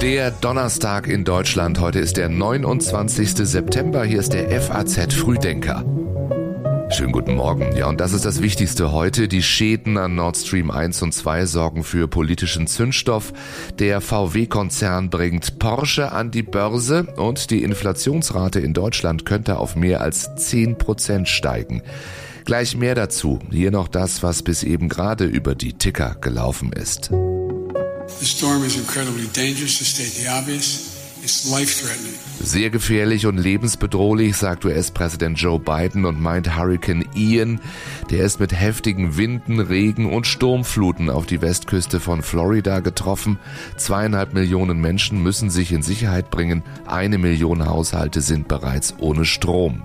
Der Donnerstag in Deutschland. Heute ist der 29. September. Hier ist der FAZ Frühdenker. Schönen guten Morgen. Ja, und das ist das Wichtigste heute. Die Schäden an Nord Stream 1 und 2 sorgen für politischen Zündstoff. Der VW-Konzern bringt Porsche an die Börse und die Inflationsrate in Deutschland könnte auf mehr als 10 Prozent steigen. Gleich mehr dazu. Hier noch das, was bis eben gerade über die Ticker gelaufen ist. Sehr gefährlich und lebensbedrohlich, sagt US-Präsident Joe Biden und meint Hurricane Ian. Der ist mit heftigen Winden, Regen und Sturmfluten auf die Westküste von Florida getroffen. Zweieinhalb Millionen Menschen müssen sich in Sicherheit bringen. Eine Million Haushalte sind bereits ohne Strom.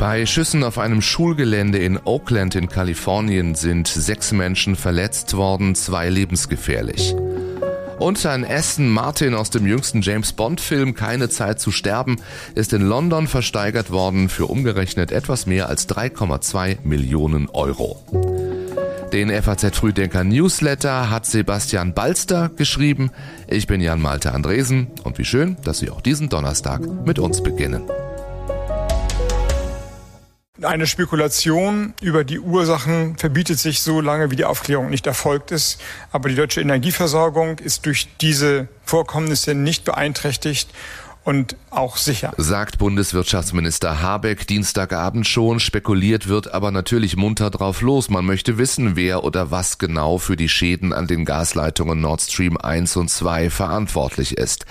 Bei Schüssen auf einem Schulgelände in Oakland in Kalifornien sind sechs Menschen verletzt worden, zwei lebensgefährlich. Und ein Aston Martin aus dem jüngsten James Bond-Film Keine Zeit zu sterben ist in London versteigert worden für umgerechnet etwas mehr als 3,2 Millionen Euro. Den FAZ Frühdenker Newsletter hat Sebastian Balster geschrieben. Ich bin Jan Malte Andresen und wie schön, dass Sie auch diesen Donnerstag mit uns beginnen. Eine Spekulation über die Ursachen verbietet sich so lange, wie die Aufklärung nicht erfolgt ist. Aber die deutsche Energieversorgung ist durch diese Vorkommnisse nicht beeinträchtigt und auch sicher. Sagt Bundeswirtschaftsminister Habeck Dienstagabend schon. Spekuliert wird aber natürlich munter drauf los. Man möchte wissen, wer oder was genau für die Schäden an den Gasleitungen Nord Stream 1 und 2 verantwortlich ist.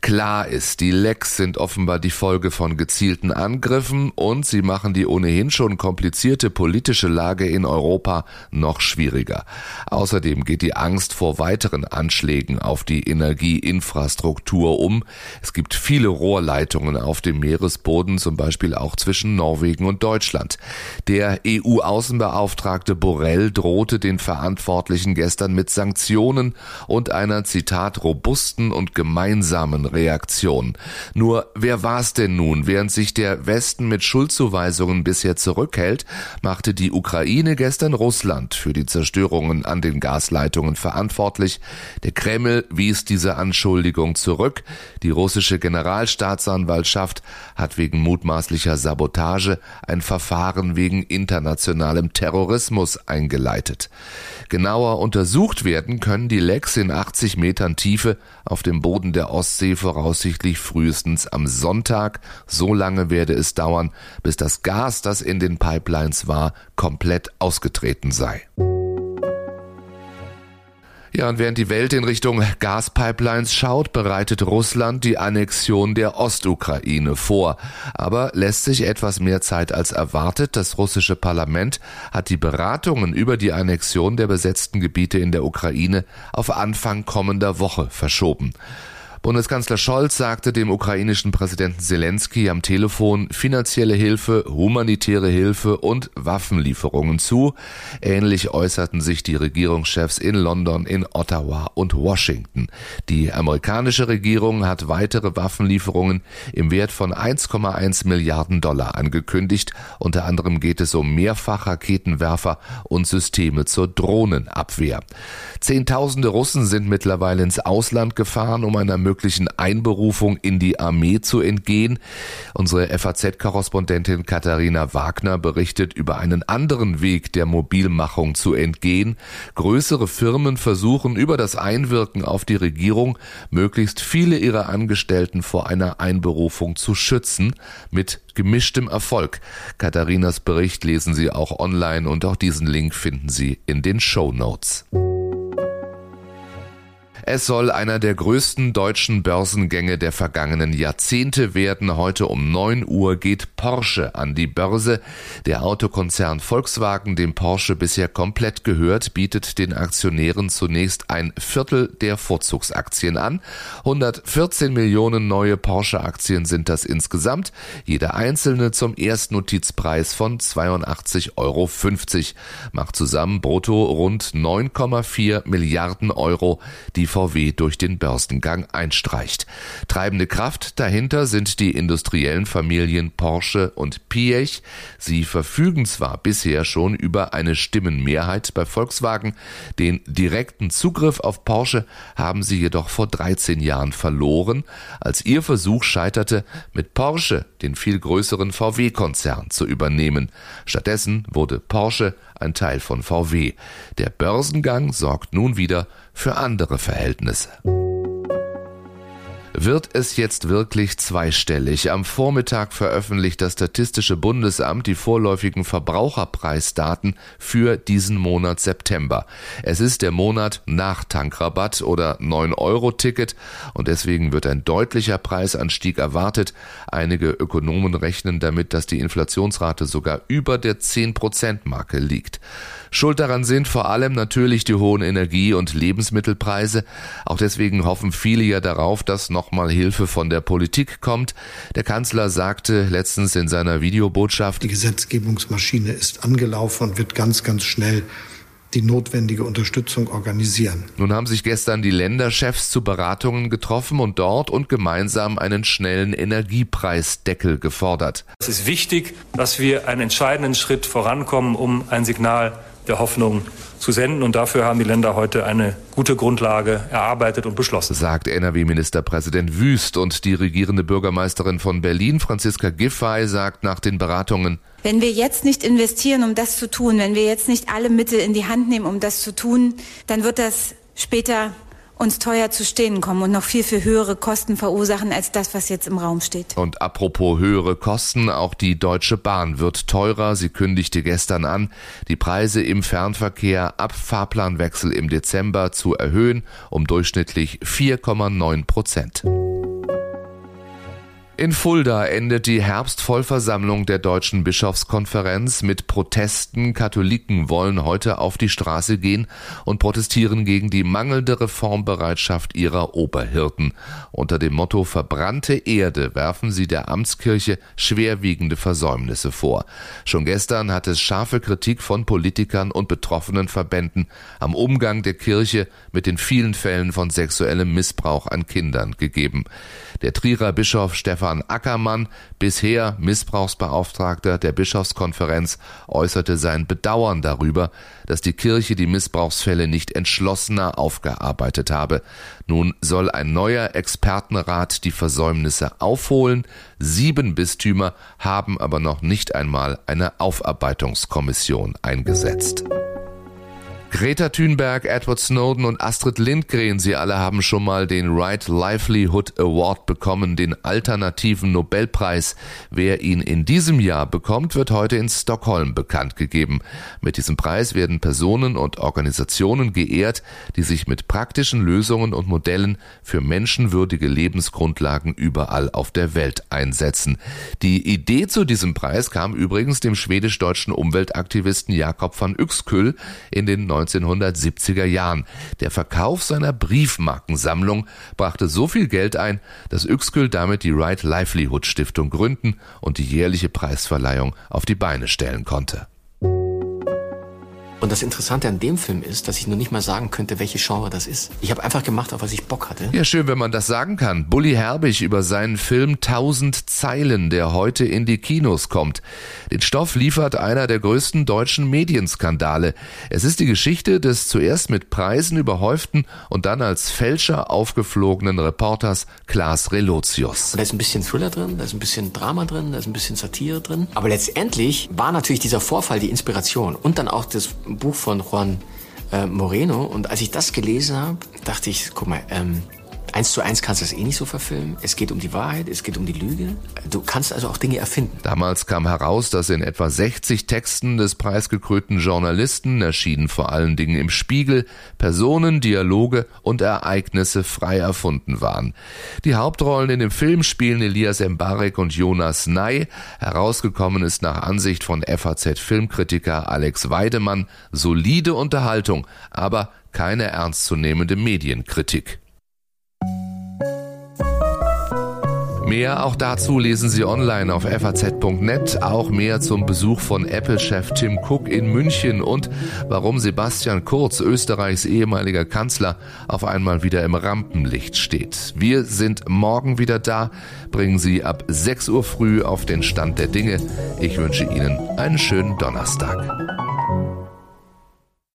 Klar ist, die Lecks sind offenbar die Folge von gezielten Angriffen und sie machen die ohnehin schon komplizierte politische Lage in Europa noch schwieriger. Außerdem geht die Angst vor weiteren Anschlägen auf die Energieinfrastruktur um. Es gibt viele Rohrleitungen auf dem Meeresboden, zum Beispiel auch zwischen Norwegen und Deutschland. Der EU-Außenbeauftragte Borrell drohte den Verantwortlichen gestern mit Sanktionen und einer Zitat robusten und gemeinsamen Reaktion. Nur wer war es denn nun? Während sich der Westen mit Schuldzuweisungen bisher zurückhält, machte die Ukraine gestern Russland für die Zerstörungen an den Gasleitungen verantwortlich. Der Kreml wies diese Anschuldigung zurück. Die russische General Generalstaatsanwaltschaft hat wegen mutmaßlicher Sabotage ein Verfahren wegen internationalem Terrorismus eingeleitet. Genauer untersucht werden können die Lecks in 80 Metern Tiefe auf dem Boden der Ostsee voraussichtlich frühestens am Sonntag. So lange werde es dauern, bis das Gas, das in den Pipelines war, komplett ausgetreten sei. Ja, und während die Welt in Richtung Gaspipelines schaut, bereitet Russland die Annexion der Ostukraine vor. Aber lässt sich etwas mehr Zeit als erwartet. Das russische Parlament hat die Beratungen über die Annexion der besetzten Gebiete in der Ukraine auf Anfang kommender Woche verschoben. Bundeskanzler Scholz sagte dem ukrainischen Präsidenten Zelensky am Telefon finanzielle Hilfe, humanitäre Hilfe und Waffenlieferungen zu. Ähnlich äußerten sich die Regierungschefs in London, in Ottawa und Washington. Die amerikanische Regierung hat weitere Waffenlieferungen im Wert von 1,1 Milliarden Dollar angekündigt. Unter anderem geht es um Mehrfachraketenwerfer und Systeme zur Drohnenabwehr. Zehntausende Russen sind mittlerweile ins Ausland gefahren, um einer möglichen Einberufung in die Armee zu entgehen. Unsere FAZ-Korrespondentin Katharina Wagner berichtet über einen anderen Weg der Mobilmachung zu entgehen. Größere Firmen versuchen über das Einwirken auf die Regierung möglichst viele ihrer Angestellten vor einer Einberufung zu schützen, mit gemischtem Erfolg. Katharinas Bericht lesen Sie auch online und auch diesen Link finden Sie in den Show Notes. Es soll einer der größten deutschen Börsengänge der vergangenen Jahrzehnte werden. Heute um 9 Uhr geht Porsche an die Börse. Der Autokonzern Volkswagen, dem Porsche bisher komplett gehört, bietet den Aktionären zunächst ein Viertel der Vorzugsaktien an. 114 Millionen neue Porsche-Aktien sind das insgesamt. Jede einzelne zum Erstnotizpreis von 82,50 Euro. Macht zusammen brutto rund 9,4 Milliarden Euro, die VW durch den Börsengang einstreicht. Treibende Kraft dahinter sind die industriellen Familien Porsche und Piech. Sie verfügen zwar bisher schon über eine Stimmenmehrheit bei Volkswagen, den direkten Zugriff auf Porsche haben sie jedoch vor 13 Jahren verloren, als ihr Versuch scheiterte, mit Porsche den viel größeren VW-Konzern zu übernehmen. Stattdessen wurde Porsche ein Teil von VW. Der Börsengang sorgt nun wieder für andere Verhältnisse. Wird es jetzt wirklich zweistellig? Am Vormittag veröffentlicht das Statistische Bundesamt die vorläufigen Verbraucherpreisdaten für diesen Monat September. Es ist der Monat nach Tankrabatt oder 9-Euro-Ticket und deswegen wird ein deutlicher Preisanstieg erwartet. Einige Ökonomen rechnen damit, dass die Inflationsrate sogar über der 10-Prozent-Marke liegt. Schuld daran sind vor allem natürlich die hohen Energie- und Lebensmittelpreise. Auch deswegen hoffen viele ja darauf, dass nochmal Hilfe von der Politik kommt. Der Kanzler sagte letztens in seiner Videobotschaft, die Gesetzgebungsmaschine ist angelaufen und wird ganz, ganz schnell die notwendige Unterstützung organisieren. Nun haben sich gestern die Länderchefs zu Beratungen getroffen und dort und gemeinsam einen schnellen Energiepreisdeckel gefordert. Es ist wichtig, dass wir einen entscheidenden Schritt vorankommen, um ein Signal der Hoffnung zu senden. Und dafür haben die Länder heute eine gute Grundlage erarbeitet und beschlossen. Sagt NRW-Ministerpräsident Wüst und die regierende Bürgermeisterin von Berlin, Franziska Giffey, sagt nach den Beratungen, wenn wir jetzt nicht investieren, um das zu tun, wenn wir jetzt nicht alle Mittel in die Hand nehmen, um das zu tun, dann wird das später uns teuer zu stehen kommen und noch viel, viel höhere Kosten verursachen als das, was jetzt im Raum steht. Und apropos höhere Kosten, auch die Deutsche Bahn wird teurer. Sie kündigte gestern an, die Preise im Fernverkehr ab Fahrplanwechsel im Dezember zu erhöhen um durchschnittlich 4,9 Prozent. In Fulda endet die Herbstvollversammlung der Deutschen Bischofskonferenz mit Protesten. Katholiken wollen heute auf die Straße gehen und protestieren gegen die mangelnde Reformbereitschaft ihrer Oberhirten. Unter dem Motto Verbrannte Erde werfen sie der Amtskirche schwerwiegende Versäumnisse vor. Schon gestern hat es scharfe Kritik von Politikern und betroffenen Verbänden am Umgang der Kirche mit den vielen Fällen von sexuellem Missbrauch an Kindern gegeben. Der Trierer Bischof Stefan Ackermann, bisher Missbrauchsbeauftragter der Bischofskonferenz, äußerte sein Bedauern darüber, dass die Kirche die Missbrauchsfälle nicht entschlossener aufgearbeitet habe. Nun soll ein neuer Expertenrat die Versäumnisse aufholen. Sieben Bistümer haben aber noch nicht einmal eine Aufarbeitungskommission eingesetzt. Greta Thunberg, Edward Snowden und Astrid Lindgren, sie alle haben schon mal den Right Livelihood Award bekommen, den alternativen Nobelpreis. Wer ihn in diesem Jahr bekommt, wird heute in Stockholm bekannt gegeben. Mit diesem Preis werden Personen und Organisationen geehrt, die sich mit praktischen Lösungen und Modellen für menschenwürdige Lebensgrundlagen überall auf der Welt einsetzen. Die Idee zu diesem Preis kam übrigens dem schwedisch-deutschen Umweltaktivisten Jakob van Uexküll in den 1970er Jahren. Der Verkauf seiner Briefmarkensammlung brachte so viel Geld ein, dass Uexküll damit die Right Livelihood Stiftung gründen und die jährliche Preisverleihung auf die Beine stellen konnte. Und das Interessante an dem Film ist, dass ich nur nicht mal sagen könnte, welche Genre das ist. Ich habe einfach gemacht, auf was ich Bock hatte. Ja, schön, wenn man das sagen kann. Bully Herbig über seinen Film Tausend Zeilen, der heute in die Kinos kommt. Den Stoff liefert einer der größten deutschen Medienskandale. Es ist die Geschichte des zuerst mit Preisen überhäuften und dann als Fälscher aufgeflogenen Reporters Klaas Relotius. Da ist ein bisschen Thriller drin, da ist ein bisschen Drama drin, da ist ein bisschen Satire drin. Aber letztendlich war natürlich dieser Vorfall die Inspiration und dann auch das Buch von Juan äh, Moreno. Und als ich das gelesen habe, dachte ich, guck mal, ähm, Eins zu eins kannst du es eh nicht so verfilmen. Es geht um die Wahrheit, es geht um die Lüge. Du kannst also auch Dinge erfinden. Damals kam heraus, dass in etwa 60 Texten des preisgekrönten Journalisten, erschienen vor allen Dingen im Spiegel, Personen, Dialoge und Ereignisse frei erfunden waren. Die Hauptrollen in dem Film spielen Elias Mbarek und Jonas Ney. Herausgekommen ist nach Ansicht von FAZ-Filmkritiker Alex Weidemann solide Unterhaltung, aber keine ernstzunehmende Medienkritik. Mehr auch dazu lesen Sie online auf faz.net, auch mehr zum Besuch von Apple-Chef Tim Cook in München und warum Sebastian Kurz, Österreichs ehemaliger Kanzler, auf einmal wieder im Rampenlicht steht. Wir sind morgen wieder da, bringen Sie ab 6 Uhr früh auf den Stand der Dinge. Ich wünsche Ihnen einen schönen Donnerstag.